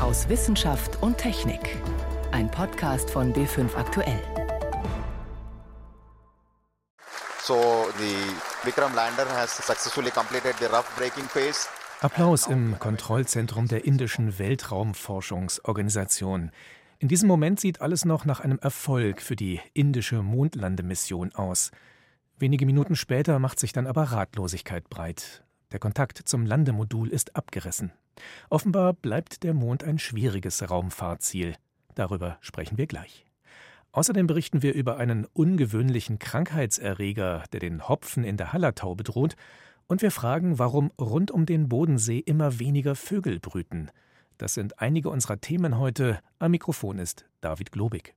aus Wissenschaft und Technik. Ein Podcast von B5 Aktuell. So the Vikram lander has successfully completed the rough braking phase. Applaus im Kontrollzentrum der indischen Weltraumforschungsorganisation. In diesem Moment sieht alles noch nach einem Erfolg für die indische Mondlandemission aus. Wenige Minuten später macht sich dann aber Ratlosigkeit breit. Der Kontakt zum Landemodul ist abgerissen. Offenbar bleibt der Mond ein schwieriges Raumfahrtziel. Darüber sprechen wir gleich. Außerdem berichten wir über einen ungewöhnlichen Krankheitserreger, der den Hopfen in der Hallertau bedroht, und wir fragen, warum rund um den Bodensee immer weniger Vögel brüten. Das sind einige unserer Themen heute. Am Mikrofon ist David Globig.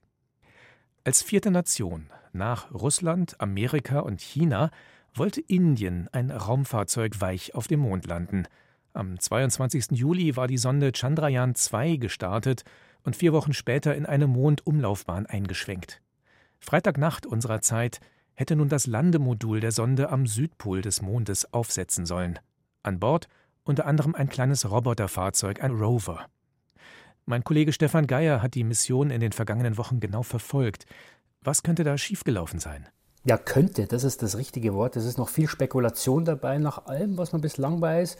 Als vierte Nation nach Russland, Amerika und China wollte Indien ein Raumfahrzeug weich auf dem Mond landen. Am 22. Juli war die Sonde Chandrayaan 2 gestartet und vier Wochen später in eine Mondumlaufbahn eingeschwenkt. Freitagnacht unserer Zeit hätte nun das Landemodul der Sonde am Südpol des Mondes aufsetzen sollen. An Bord unter anderem ein kleines Roboterfahrzeug, ein Rover. Mein Kollege Stefan Geier hat die Mission in den vergangenen Wochen genau verfolgt. Was könnte da schiefgelaufen sein? Ja, könnte, das ist das richtige Wort. Es ist noch viel Spekulation dabei. Nach allem, was man bislang weiß,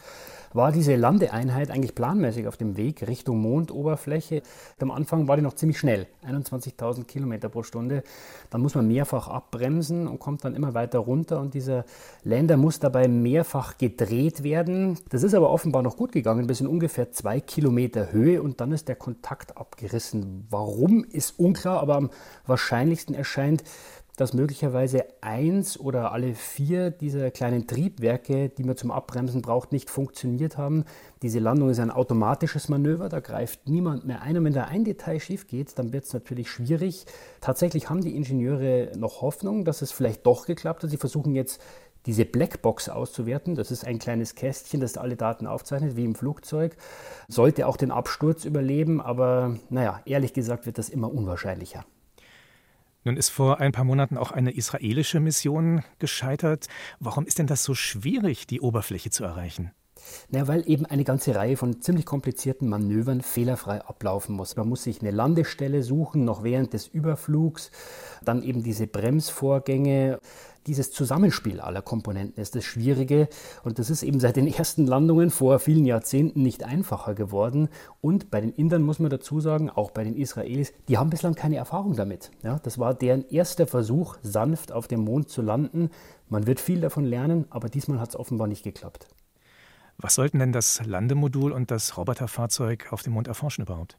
war diese Landeeinheit eigentlich planmäßig auf dem Weg Richtung Mondoberfläche. Am Anfang war die noch ziemlich schnell, 21.000 Kilometer pro Stunde. Dann muss man mehrfach abbremsen und kommt dann immer weiter runter. Und dieser Länder muss dabei mehrfach gedreht werden. Das ist aber offenbar noch gut gegangen, bis in ungefähr zwei Kilometer Höhe. Und dann ist der Kontakt abgerissen. Warum ist unklar, aber am wahrscheinlichsten erscheint, dass möglicherweise eins oder alle vier dieser kleinen Triebwerke, die man zum Abbremsen braucht, nicht funktioniert haben. Diese Landung ist ein automatisches Manöver, da greift niemand mehr ein. Und wenn da ein Detail schief geht, dann wird es natürlich schwierig. Tatsächlich haben die Ingenieure noch Hoffnung, dass es vielleicht doch geklappt hat. Sie versuchen jetzt diese Blackbox auszuwerten. Das ist ein kleines Kästchen, das alle Daten aufzeichnet, wie im Flugzeug. Sollte auch den Absturz überleben, aber naja, ehrlich gesagt wird das immer unwahrscheinlicher. Nun ist vor ein paar Monaten auch eine israelische Mission gescheitert. Warum ist denn das so schwierig, die Oberfläche zu erreichen? Na, weil eben eine ganze Reihe von ziemlich komplizierten Manövern fehlerfrei ablaufen muss. Man muss sich eine Landestelle suchen, noch während des Überflugs, dann eben diese Bremsvorgänge. Dieses Zusammenspiel aller Komponenten ist das Schwierige und das ist eben seit den ersten Landungen vor vielen Jahrzehnten nicht einfacher geworden. Und bei den Indern muss man dazu sagen, auch bei den Israelis, die haben bislang keine Erfahrung damit. Ja, das war deren erster Versuch, sanft auf dem Mond zu landen. Man wird viel davon lernen, aber diesmal hat es offenbar nicht geklappt. Was sollten denn das Landemodul und das Roboterfahrzeug auf dem Mond erforschen überhaupt?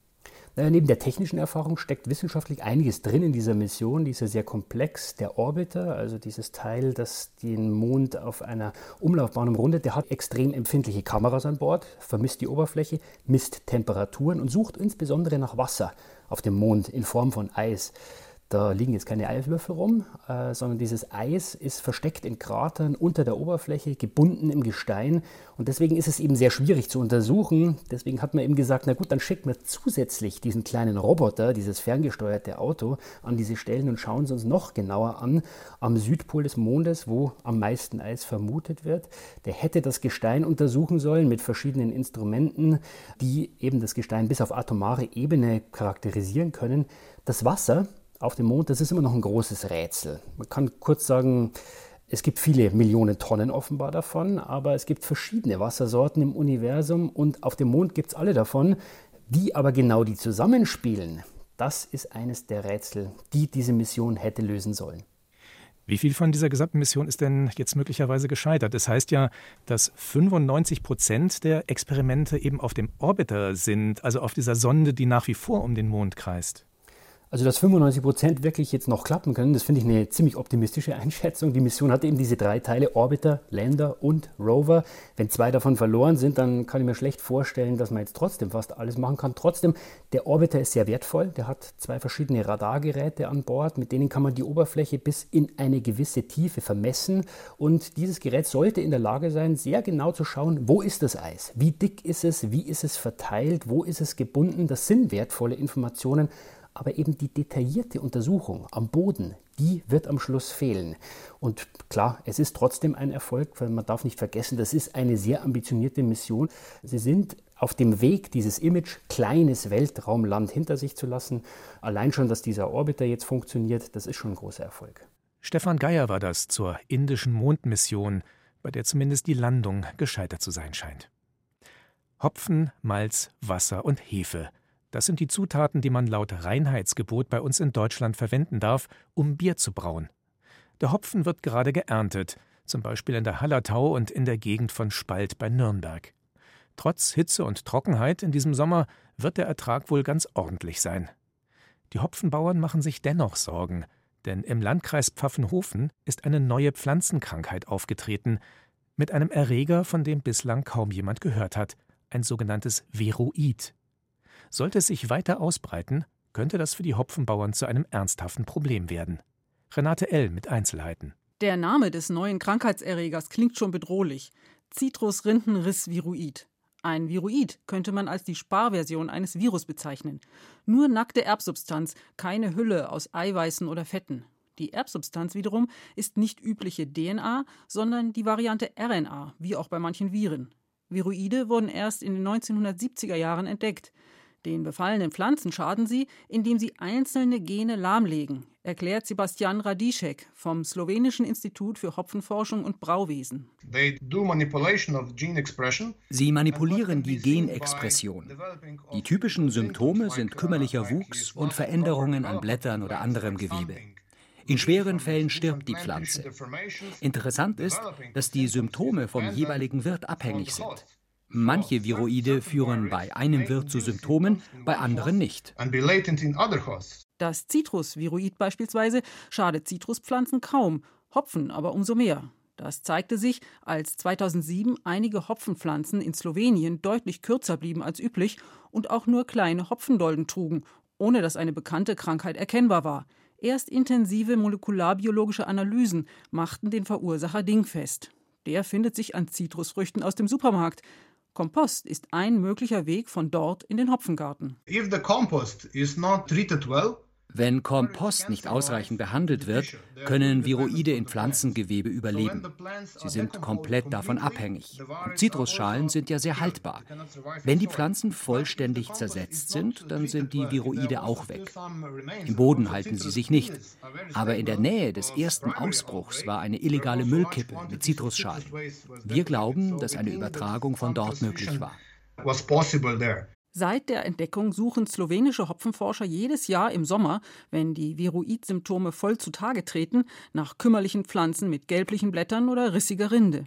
Naja, neben der technischen Erfahrung steckt wissenschaftlich einiges drin in dieser Mission. Die ist ja sehr komplex. Der Orbiter, also dieses Teil, das den Mond auf einer Umlaufbahn umrundet, der hat extrem empfindliche Kameras an Bord, vermisst die Oberfläche, misst Temperaturen und sucht insbesondere nach Wasser auf dem Mond in Form von Eis. Da liegen jetzt keine Eiswürfel rum, äh, sondern dieses Eis ist versteckt in Kratern unter der Oberfläche, gebunden im Gestein. Und deswegen ist es eben sehr schwierig zu untersuchen. Deswegen hat man eben gesagt, na gut, dann schickt man zusätzlich diesen kleinen Roboter, dieses ferngesteuerte Auto, an diese Stellen und schauen sie uns noch genauer an. Am Südpol des Mondes, wo am meisten Eis vermutet wird. Der hätte das Gestein untersuchen sollen mit verschiedenen Instrumenten, die eben das Gestein bis auf atomare Ebene charakterisieren können. Das Wasser, auf dem Mond, das ist immer noch ein großes Rätsel. Man kann kurz sagen, es gibt viele Millionen Tonnen offenbar davon, aber es gibt verschiedene Wassersorten im Universum und auf dem Mond gibt es alle davon. Wie aber genau die zusammenspielen, das ist eines der Rätsel, die diese Mission hätte lösen sollen. Wie viel von dieser gesamten Mission ist denn jetzt möglicherweise gescheitert? Das heißt ja, dass 95 Prozent der Experimente eben auf dem Orbiter sind, also auf dieser Sonde, die nach wie vor um den Mond kreist. Also, dass 95 Prozent wirklich jetzt noch klappen können, das finde ich eine ziemlich optimistische Einschätzung. Die Mission hat eben diese drei Teile, Orbiter, Lander und Rover. Wenn zwei davon verloren sind, dann kann ich mir schlecht vorstellen, dass man jetzt trotzdem fast alles machen kann. Trotzdem, der Orbiter ist sehr wertvoll. Der hat zwei verschiedene Radargeräte an Bord, mit denen kann man die Oberfläche bis in eine gewisse Tiefe vermessen. Und dieses Gerät sollte in der Lage sein, sehr genau zu schauen, wo ist das Eis? Wie dick ist es? Wie ist es verteilt? Wo ist es gebunden? Das sind wertvolle Informationen aber eben die detaillierte Untersuchung am Boden, die wird am Schluss fehlen. Und klar, es ist trotzdem ein Erfolg, weil man darf nicht vergessen, das ist eine sehr ambitionierte Mission. Sie sind auf dem Weg, dieses Image kleines Weltraumland hinter sich zu lassen. Allein schon, dass dieser Orbiter jetzt funktioniert, das ist schon ein großer Erfolg. Stefan Geier war das zur indischen Mondmission, bei der zumindest die Landung gescheitert zu sein scheint. Hopfen, Malz, Wasser und Hefe. Das sind die Zutaten, die man laut Reinheitsgebot bei uns in Deutschland verwenden darf, um Bier zu brauen. Der Hopfen wird gerade geerntet, zum Beispiel in der Hallertau und in der Gegend von Spalt bei Nürnberg. Trotz Hitze und Trockenheit in diesem Sommer wird der Ertrag wohl ganz ordentlich sein. Die Hopfenbauern machen sich dennoch Sorgen, denn im Landkreis Pfaffenhofen ist eine neue Pflanzenkrankheit aufgetreten, mit einem Erreger, von dem bislang kaum jemand gehört hat, ein sogenanntes Veroid. Sollte es sich weiter ausbreiten, könnte das für die Hopfenbauern zu einem ernsthaften Problem werden. Renate L. mit Einzelheiten. Der Name des neuen Krankheitserregers klingt schon bedrohlich. Citrusrindenriss-Viruid. Ein Viruid könnte man als die Sparversion eines Virus bezeichnen. Nur nackte Erbsubstanz, keine Hülle aus Eiweißen oder Fetten. Die Erbsubstanz wiederum ist nicht übliche DNA, sondern die Variante RNA, wie auch bei manchen Viren. Viruide wurden erst in den 1970er Jahren entdeckt. Den befallenen Pflanzen schaden sie, indem sie einzelne Gene lahmlegen, erklärt Sebastian Radišek vom Slowenischen Institut für Hopfenforschung und Brauwesen. Sie manipulieren die Genexpression. Die typischen Symptome sind kümmerlicher Wuchs und Veränderungen an Blättern oder anderem Gewebe. In schweren Fällen stirbt die Pflanze. Interessant ist, dass die Symptome vom jeweiligen Wirt abhängig sind. Manche Viroide führen bei einem Wirt zu Symptomen, bei anderen nicht. Das Zitrusviroid beispielsweise schadet Zitruspflanzen kaum, Hopfen aber umso mehr. Das zeigte sich, als 2007 einige Hopfenpflanzen in Slowenien deutlich kürzer blieben als üblich und auch nur kleine Hopfendolden trugen, ohne dass eine bekannte Krankheit erkennbar war. Erst intensive molekularbiologische Analysen machten den Verursacher dingfest. Der findet sich an Zitrusfrüchten aus dem Supermarkt. Kompost ist ein möglicher Weg von dort in den Hopfengarten. If the compost is not treated well, wenn Kompost nicht ausreichend behandelt wird, können Viroide in Pflanzengewebe überleben. Sie sind komplett davon abhängig. Zitrusschalen sind ja sehr haltbar. Wenn die Pflanzen vollständig zersetzt sind, dann sind die Viroide auch weg. Im Boden halten sie sich nicht. Aber in der Nähe des ersten Ausbruchs war eine illegale Müllkippe mit Zitrusschalen. Wir glauben, dass eine Übertragung von dort möglich war. Seit der Entdeckung suchen slowenische Hopfenforscher jedes Jahr im Sommer, wenn die Viroid-Symptome voll zutage treten, nach kümmerlichen Pflanzen mit gelblichen Blättern oder rissiger Rinde.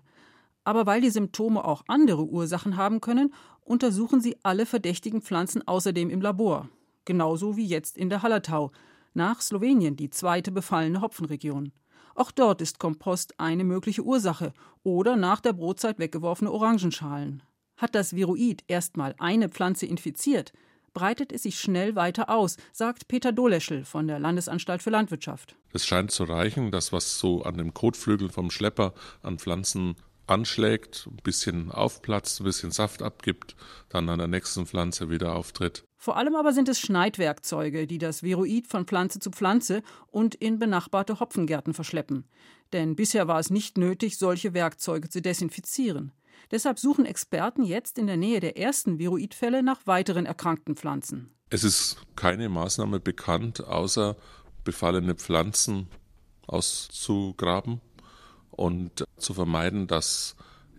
Aber weil die Symptome auch andere Ursachen haben können, untersuchen sie alle verdächtigen Pflanzen außerdem im Labor. Genauso wie jetzt in der Hallertau, nach Slowenien die zweite befallene Hopfenregion. Auch dort ist Kompost eine mögliche Ursache oder nach der Brotzeit weggeworfene Orangenschalen. Hat das Viroid erstmal eine Pflanze infiziert, breitet es sich schnell weiter aus, sagt Peter Doleschel von der Landesanstalt für Landwirtschaft. Es scheint zu reichen, dass was so an dem Kotflügel vom Schlepper an Pflanzen anschlägt, ein bisschen aufplatzt, ein bisschen Saft abgibt, dann an der nächsten Pflanze wieder auftritt. Vor allem aber sind es Schneidwerkzeuge, die das Viroid von Pflanze zu Pflanze und in benachbarte Hopfengärten verschleppen. Denn bisher war es nicht nötig, solche Werkzeuge zu desinfizieren. Deshalb suchen Experten jetzt in der Nähe der ersten Viroidfälle nach weiteren erkrankten Pflanzen. Es ist keine Maßnahme bekannt, außer befallene Pflanzen auszugraben und zu vermeiden, dass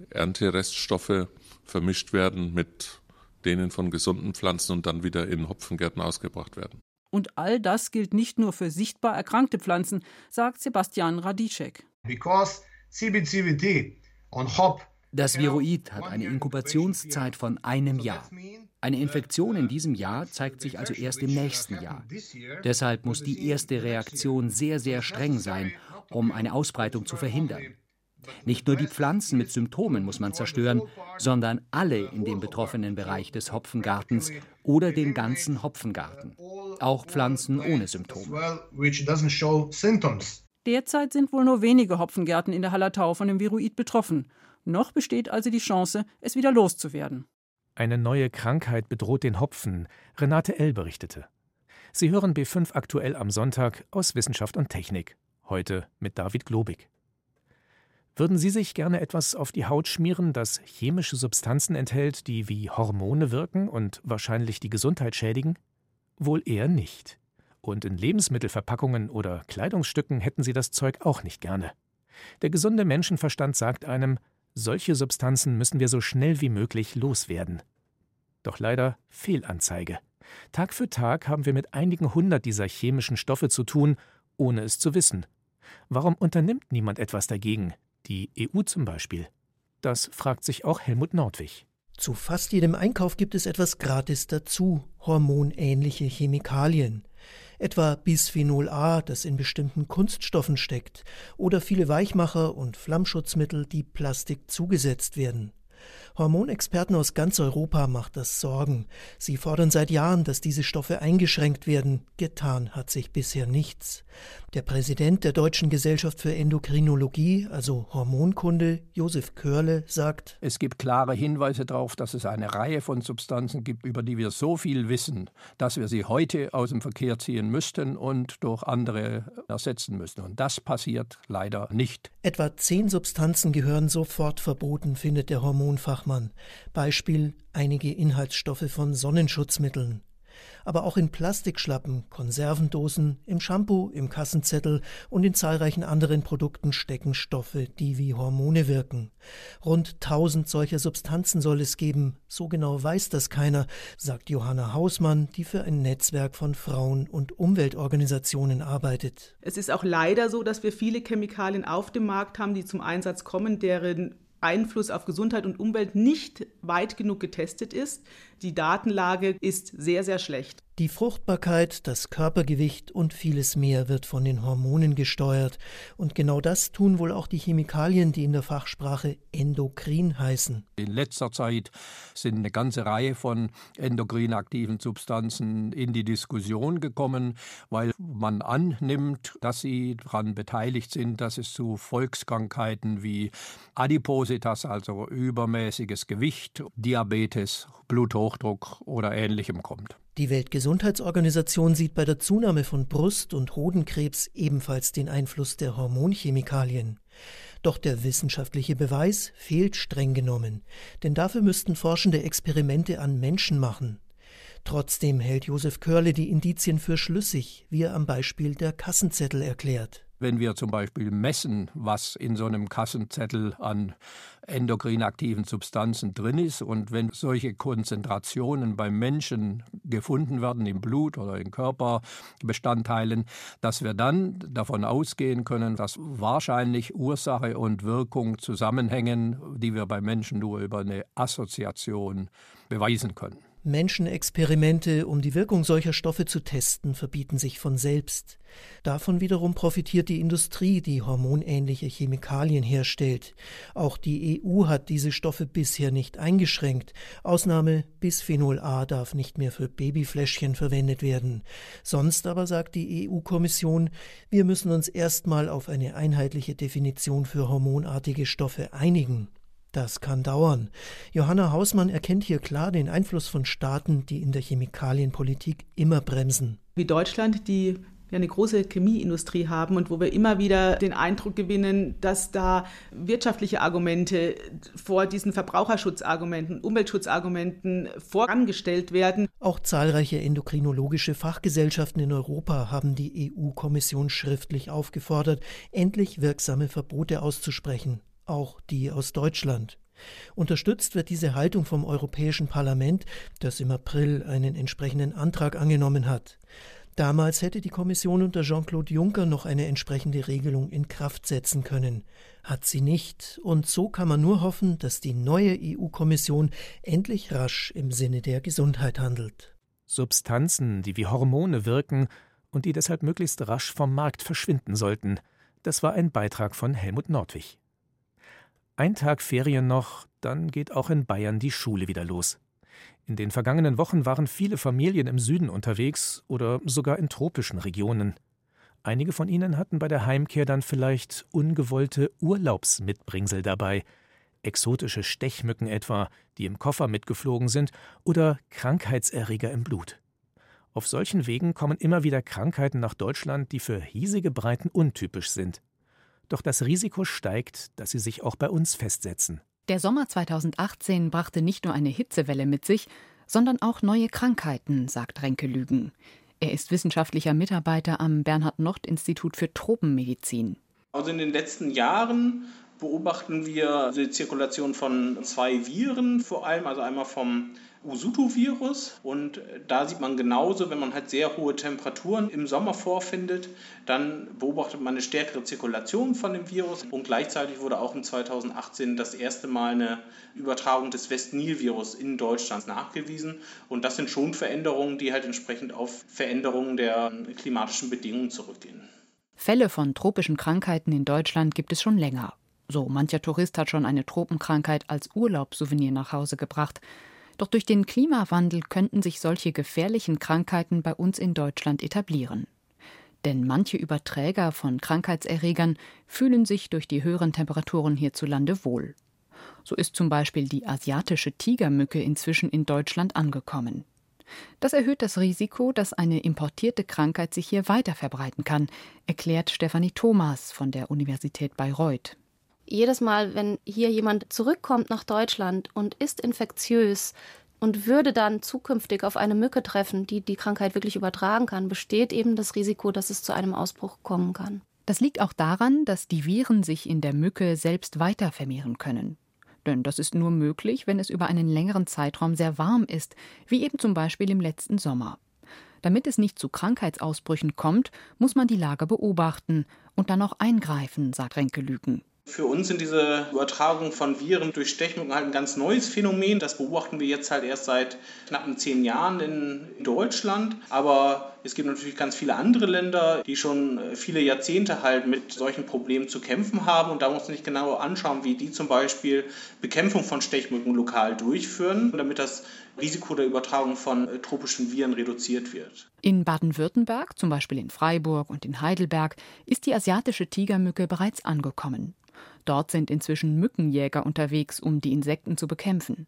Erntereststoffe vermischt werden mit denen von gesunden Pflanzen und dann wieder in Hopfengärten ausgebracht werden. Und all das gilt nicht nur für sichtbar erkrankte Pflanzen, sagt Sebastian Radišek. Because CBCBD on hop das Viroid hat eine Inkubationszeit von einem Jahr. Eine Infektion in diesem Jahr zeigt sich also erst im nächsten Jahr. Deshalb muss die erste Reaktion sehr, sehr streng sein, um eine Ausbreitung zu verhindern. Nicht nur die Pflanzen mit Symptomen muss man zerstören, sondern alle in dem betroffenen Bereich des Hopfengartens oder den ganzen Hopfengarten. Auch Pflanzen ohne Symptome. Derzeit sind wohl nur wenige Hopfengärten in der Hallertau von dem Viroid betroffen. Noch besteht also die Chance, es wieder loszuwerden. Eine neue Krankheit bedroht den Hopfen, Renate L. berichtete. Sie hören B5 aktuell am Sonntag aus Wissenschaft und Technik. Heute mit David Globig. Würden Sie sich gerne etwas auf die Haut schmieren, das chemische Substanzen enthält, die wie Hormone wirken und wahrscheinlich die Gesundheit schädigen? Wohl eher nicht. Und in Lebensmittelverpackungen oder Kleidungsstücken hätten Sie das Zeug auch nicht gerne. Der gesunde Menschenverstand sagt einem, solche Substanzen müssen wir so schnell wie möglich loswerden. Doch leider Fehlanzeige. Tag für Tag haben wir mit einigen hundert dieser chemischen Stoffe zu tun, ohne es zu wissen. Warum unternimmt niemand etwas dagegen, die EU zum Beispiel? Das fragt sich auch Helmut Nordwig. Zu fast jedem Einkauf gibt es etwas gratis dazu, hormonähnliche Chemikalien. Etwa Bisphenol A, das in bestimmten Kunststoffen steckt, oder viele Weichmacher und Flammschutzmittel, die Plastik zugesetzt werden. Hormonexperten aus ganz Europa macht das Sorgen. Sie fordern seit Jahren, dass diese Stoffe eingeschränkt werden. Getan hat sich bisher nichts. Der Präsident der Deutschen Gesellschaft für Endokrinologie, also Hormonkunde, Josef Körle, sagt: Es gibt klare Hinweise darauf, dass es eine Reihe von Substanzen gibt, über die wir so viel wissen, dass wir sie heute aus dem Verkehr ziehen müssten und durch andere ersetzen müssen. Und das passiert leider nicht. Etwa zehn Substanzen gehören sofort verboten, findet der Hormonfachmann. Fachmann. Beispiel einige Inhaltsstoffe von Sonnenschutzmitteln. Aber auch in Plastikschlappen, Konservendosen, im Shampoo, im Kassenzettel und in zahlreichen anderen Produkten stecken Stoffe, die wie Hormone wirken. Rund tausend solcher Substanzen soll es geben. So genau weiß das keiner, sagt Johanna Hausmann, die für ein Netzwerk von Frauen- und Umweltorganisationen arbeitet. Es ist auch leider so, dass wir viele Chemikalien auf dem Markt haben, die zum Einsatz kommen, deren Einfluss auf Gesundheit und Umwelt nicht weit genug getestet ist. Die Datenlage ist sehr, sehr schlecht. Die Fruchtbarkeit, das Körpergewicht und vieles mehr wird von den Hormonen gesteuert. Und genau das tun wohl auch die Chemikalien, die in der Fachsprache endokrin heißen. In letzter Zeit sind eine ganze Reihe von endokrin aktiven Substanzen in die Diskussion gekommen, weil man annimmt, dass sie daran beteiligt sind, dass es zu Volkskrankheiten wie Adipositas, also übermäßiges Gewicht, Diabetes, Bluthochdruck oder ähnlichem kommt. Die Weltgesundheitsorganisation sieht bei der Zunahme von Brust- und Hodenkrebs ebenfalls den Einfluss der Hormonchemikalien. Doch der wissenschaftliche Beweis fehlt streng genommen, denn dafür müssten Forschende Experimente an Menschen machen. Trotzdem hält Josef Körle die Indizien für schlüssig, wie er am Beispiel der Kassenzettel erklärt. Wenn wir zum Beispiel messen, was in so einem Kassenzettel an endokrin aktiven Substanzen drin ist und wenn solche Konzentrationen beim Menschen gefunden werden im Blut oder in Körperbestandteilen, dass wir dann davon ausgehen können, dass wahrscheinlich Ursache und Wirkung zusammenhängen, die wir bei Menschen nur über eine Assoziation beweisen können. Menschenexperimente, um die Wirkung solcher Stoffe zu testen, verbieten sich von selbst. Davon wiederum profitiert die Industrie, die hormonähnliche Chemikalien herstellt. Auch die EU hat diese Stoffe bisher nicht eingeschränkt. Ausnahme Bisphenol A darf nicht mehr für Babyfläschchen verwendet werden. Sonst aber sagt die EU-Kommission, wir müssen uns erstmal auf eine einheitliche Definition für hormonartige Stoffe einigen. Das kann dauern. Johanna Hausmann erkennt hier klar den Einfluss von Staaten, die in der Chemikalienpolitik immer bremsen. Wie Deutschland, die ja eine große Chemieindustrie haben und wo wir immer wieder den Eindruck gewinnen, dass da wirtschaftliche Argumente vor diesen Verbraucherschutzargumenten, Umweltschutzargumenten vorangestellt werden. Auch zahlreiche endokrinologische Fachgesellschaften in Europa haben die EU-Kommission schriftlich aufgefordert, endlich wirksame Verbote auszusprechen auch die aus Deutschland. Unterstützt wird diese Haltung vom Europäischen Parlament, das im April einen entsprechenden Antrag angenommen hat. Damals hätte die Kommission unter Jean-Claude Juncker noch eine entsprechende Regelung in Kraft setzen können. Hat sie nicht, und so kann man nur hoffen, dass die neue EU-Kommission endlich rasch im Sinne der Gesundheit handelt. Substanzen, die wie Hormone wirken und die deshalb möglichst rasch vom Markt verschwinden sollten. Das war ein Beitrag von Helmut Nordwig. Ein Tag Ferien noch, dann geht auch in Bayern die Schule wieder los. In den vergangenen Wochen waren viele Familien im Süden unterwegs oder sogar in tropischen Regionen. Einige von ihnen hatten bei der Heimkehr dann vielleicht ungewollte Urlaubsmitbringsel dabei, exotische Stechmücken etwa, die im Koffer mitgeflogen sind, oder Krankheitserreger im Blut. Auf solchen Wegen kommen immer wieder Krankheiten nach Deutschland, die für hiesige Breiten untypisch sind. Doch das Risiko steigt, dass sie sich auch bei uns festsetzen. Der Sommer 2018 brachte nicht nur eine Hitzewelle mit sich, sondern auch neue Krankheiten, sagt Renke Lügen. Er ist wissenschaftlicher Mitarbeiter am Bernhard-Nocht-Institut für Tropenmedizin. Also in den letzten Jahren beobachten wir die Zirkulation von zwei Viren, vor allem also einmal vom Usutu-Virus. Und da sieht man genauso, wenn man halt sehr hohe Temperaturen im Sommer vorfindet, dann beobachtet man eine stärkere Zirkulation von dem Virus. Und gleichzeitig wurde auch in 2018 das erste Mal eine Übertragung des West-Nil-Virus in Deutschland nachgewiesen. Und das sind schon Veränderungen, die halt entsprechend auf Veränderungen der klimatischen Bedingungen zurückgehen. Fälle von tropischen Krankheiten in Deutschland gibt es schon länger. So mancher Tourist hat schon eine Tropenkrankheit als Urlaubssouvenir nach Hause gebracht. Doch durch den Klimawandel könnten sich solche gefährlichen Krankheiten bei uns in Deutschland etablieren. Denn manche Überträger von Krankheitserregern fühlen sich durch die höheren Temperaturen hierzulande wohl. So ist zum Beispiel die asiatische Tigermücke inzwischen in Deutschland angekommen. Das erhöht das Risiko, dass eine importierte Krankheit sich hier weiter verbreiten kann, erklärt Stefanie Thomas von der Universität Bayreuth jedes Mal, wenn hier jemand zurückkommt nach Deutschland und ist infektiös und würde dann zukünftig auf eine Mücke treffen, die die Krankheit wirklich übertragen kann, besteht eben das Risiko, dass es zu einem Ausbruch kommen kann. Das liegt auch daran, dass die Viren sich in der Mücke selbst weiter vermehren können. Denn das ist nur möglich, wenn es über einen längeren Zeitraum sehr warm ist, wie eben zum Beispiel im letzten Sommer. Damit es nicht zu Krankheitsausbrüchen kommt, muss man die Lage beobachten und dann auch eingreifen, sagt Renke Lüken. Für uns sind diese Übertragungen von Viren durch Stechmücken halt ein ganz neues Phänomen. Das beobachten wir jetzt halt erst seit knappen zehn Jahren in Deutschland. Aber es gibt natürlich ganz viele andere Länder, die schon viele Jahrzehnte halt mit solchen Problemen zu kämpfen haben. Und da muss man sich genau anschauen, wie die zum Beispiel Bekämpfung von Stechmücken lokal durchführen, damit das Risiko der Übertragung von tropischen Viren reduziert wird. In Baden-Württemberg, zum Beispiel in Freiburg und in Heidelberg, ist die asiatische Tigermücke bereits angekommen. Dort sind inzwischen Mückenjäger unterwegs, um die Insekten zu bekämpfen.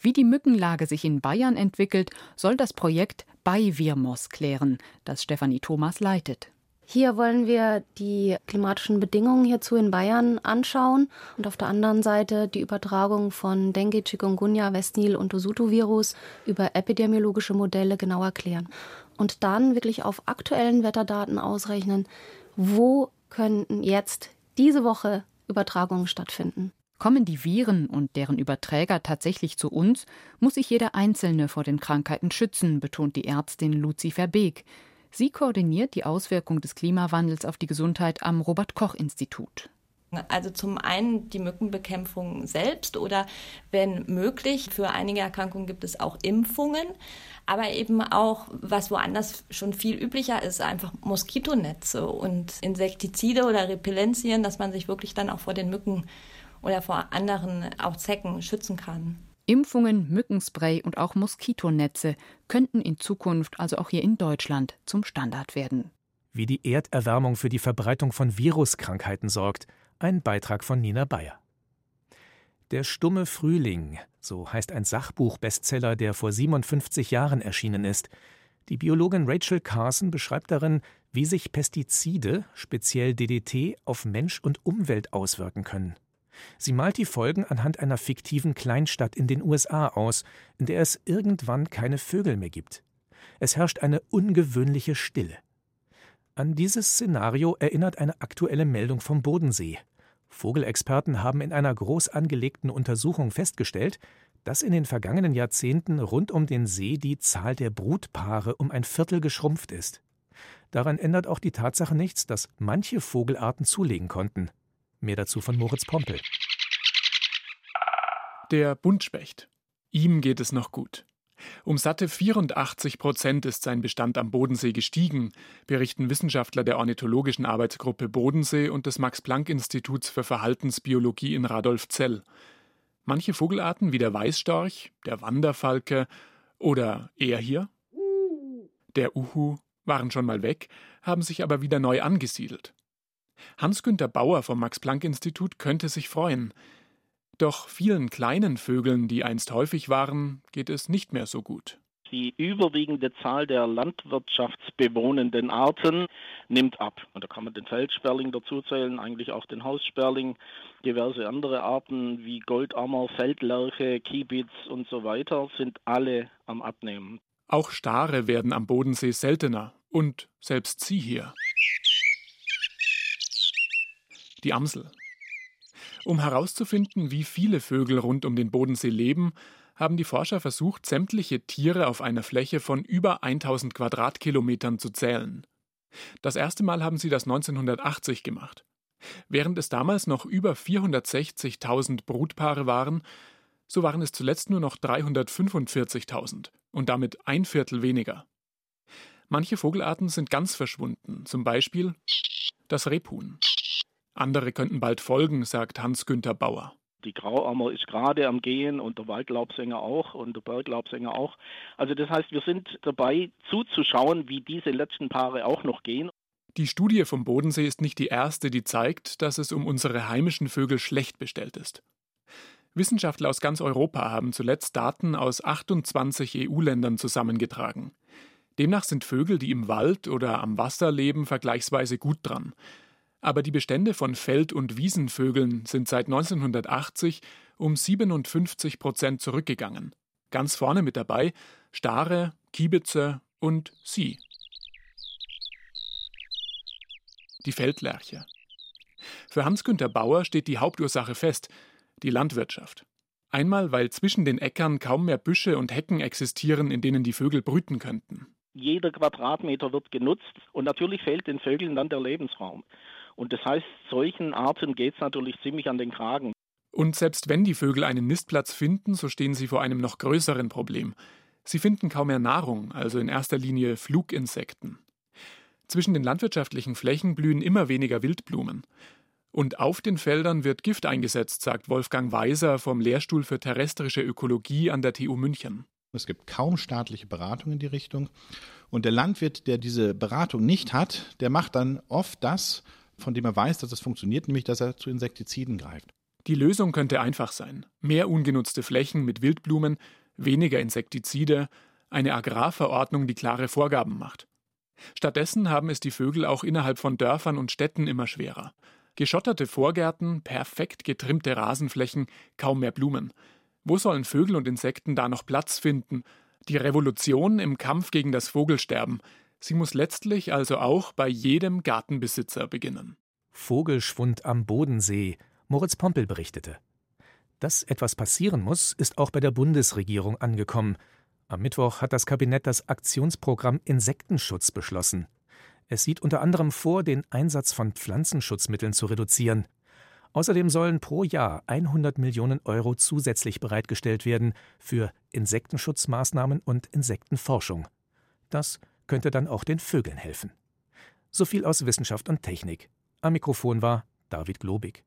Wie die Mückenlage sich in Bayern entwickelt, soll das Projekt Beivirmos klären, das Stefanie Thomas leitet. Hier wollen wir die klimatischen Bedingungen hierzu in Bayern anschauen und auf der anderen Seite die Übertragung von Dengue, Chikungunya, Westnil und Osutu-Virus über epidemiologische Modelle genau erklären. Und dann wirklich auf aktuellen Wetterdaten ausrechnen, wo könnten jetzt diese Woche Übertragungen stattfinden. Kommen die Viren und deren Überträger tatsächlich zu uns, muss sich jeder Einzelne vor den Krankheiten schützen, betont die Ärztin Luzi Verbeek. Sie koordiniert die Auswirkung des Klimawandels auf die Gesundheit am Robert Koch Institut. Also zum einen die Mückenbekämpfung selbst oder wenn möglich, für einige Erkrankungen gibt es auch Impfungen, aber eben auch, was woanders schon viel üblicher ist, einfach Moskitonetze und Insektizide oder Repellenzien, dass man sich wirklich dann auch vor den Mücken oder vor anderen, auch Zecken schützen kann. Impfungen, Mückenspray und auch Moskitonetze könnten in Zukunft, also auch hier in Deutschland, zum Standard werden. Wie die Erderwärmung für die Verbreitung von Viruskrankheiten sorgt, ein Beitrag von Nina Bayer. Der stumme Frühling, so heißt ein Sachbuch-Bestseller, der vor 57 Jahren erschienen ist. Die Biologin Rachel Carson beschreibt darin, wie sich Pestizide, speziell DDT, auf Mensch und Umwelt auswirken können. Sie malt die Folgen anhand einer fiktiven Kleinstadt in den USA aus, in der es irgendwann keine Vögel mehr gibt. Es herrscht eine ungewöhnliche Stille. An dieses Szenario erinnert eine aktuelle Meldung vom Bodensee. Vogelexperten haben in einer groß angelegten Untersuchung festgestellt, dass in den vergangenen Jahrzehnten rund um den See die Zahl der Brutpaare um ein Viertel geschrumpft ist. Daran ändert auch die Tatsache nichts, dass manche Vogelarten zulegen konnten. Mehr dazu von Moritz Pompel. Der Buntspecht. Ihm geht es noch gut. Um satte 84 Prozent ist sein Bestand am Bodensee gestiegen, berichten Wissenschaftler der Ornithologischen Arbeitsgruppe Bodensee und des Max-Planck-Instituts für Verhaltensbiologie in Radolfzell. Manche Vogelarten wie der Weißstorch, der Wanderfalke oder er hier, der Uhu, waren schon mal weg, haben sich aber wieder neu angesiedelt. Hans-Günter Bauer vom Max-Planck-Institut könnte sich freuen. Doch vielen kleinen Vögeln, die einst häufig waren, geht es nicht mehr so gut. Die überwiegende Zahl der landwirtschaftsbewohnenden Arten nimmt ab. Und da kann man den Feldsperling dazuzählen, eigentlich auch den Haussperling, diverse andere Arten wie Goldammer, Feldlerche, Kiebitz und so weiter sind alle am Abnehmen. Auch Stare werden am Bodensee seltener und selbst sie hier. Die Amsel. Um herauszufinden, wie viele Vögel rund um den Bodensee leben, haben die Forscher versucht, sämtliche Tiere auf einer Fläche von über 1000 Quadratkilometern zu zählen. Das erste Mal haben sie das 1980 gemacht. Während es damals noch über 460.000 Brutpaare waren, so waren es zuletzt nur noch 345.000 und damit ein Viertel weniger. Manche Vogelarten sind ganz verschwunden, zum Beispiel das Rebhuhn. Andere könnten bald folgen, sagt Hans-Günther Bauer. Die Grauammer ist gerade am Gehen und der Waldlaubsänger auch und der Berglaubsänger auch. Also das heißt, wir sind dabei zuzuschauen, wie diese letzten Paare auch noch gehen. Die Studie vom Bodensee ist nicht die erste, die zeigt, dass es um unsere heimischen Vögel schlecht bestellt ist. Wissenschaftler aus ganz Europa haben zuletzt Daten aus 28 EU-Ländern zusammengetragen. Demnach sind Vögel, die im Wald oder am Wasser leben, vergleichsweise gut dran. Aber die Bestände von Feld- und Wiesenvögeln sind seit 1980 um 57 Prozent zurückgegangen. Ganz vorne mit dabei Stare, Kiebitze und Sie. Die Feldlerche. Für Hans-Günter Bauer steht die Hauptursache fest: die Landwirtschaft. Einmal, weil zwischen den Äckern kaum mehr Büsche und Hecken existieren, in denen die Vögel brüten könnten. Jeder Quadratmeter wird genutzt und natürlich fehlt den Vögeln dann der Lebensraum. Und das heißt, solchen Arten geht es natürlich ziemlich an den Kragen. Und selbst wenn die Vögel einen Nistplatz finden, so stehen sie vor einem noch größeren Problem. Sie finden kaum mehr Nahrung, also in erster Linie Fluginsekten. Zwischen den landwirtschaftlichen Flächen blühen immer weniger Wildblumen. Und auf den Feldern wird Gift eingesetzt, sagt Wolfgang Weiser vom Lehrstuhl für terrestrische Ökologie an der TU München. Es gibt kaum staatliche Beratung in die Richtung. Und der Landwirt, der diese Beratung nicht hat, der macht dann oft das, von dem er weiß, dass es funktioniert, nämlich dass er zu Insektiziden greift. Die Lösung könnte einfach sein. Mehr ungenutzte Flächen mit Wildblumen, weniger Insektizide, eine Agrarverordnung, die klare Vorgaben macht. Stattdessen haben es die Vögel auch innerhalb von Dörfern und Städten immer schwerer. Geschotterte Vorgärten, perfekt getrimmte Rasenflächen, kaum mehr Blumen. Wo sollen Vögel und Insekten da noch Platz finden? Die Revolution im Kampf gegen das Vogelsterben, sie muss letztlich also auch bei jedem Gartenbesitzer beginnen. Vogelschwund am Bodensee, Moritz Pompel berichtete. Dass etwas passieren muss, ist auch bei der Bundesregierung angekommen. Am Mittwoch hat das Kabinett das Aktionsprogramm Insektenschutz beschlossen. Es sieht unter anderem vor, den Einsatz von Pflanzenschutzmitteln zu reduzieren. Außerdem sollen pro Jahr 100 Millionen Euro zusätzlich bereitgestellt werden für Insektenschutzmaßnahmen und Insektenforschung. Das könnte dann auch den Vögeln helfen. So viel aus Wissenschaft und Technik. Am Mikrofon war David Globig.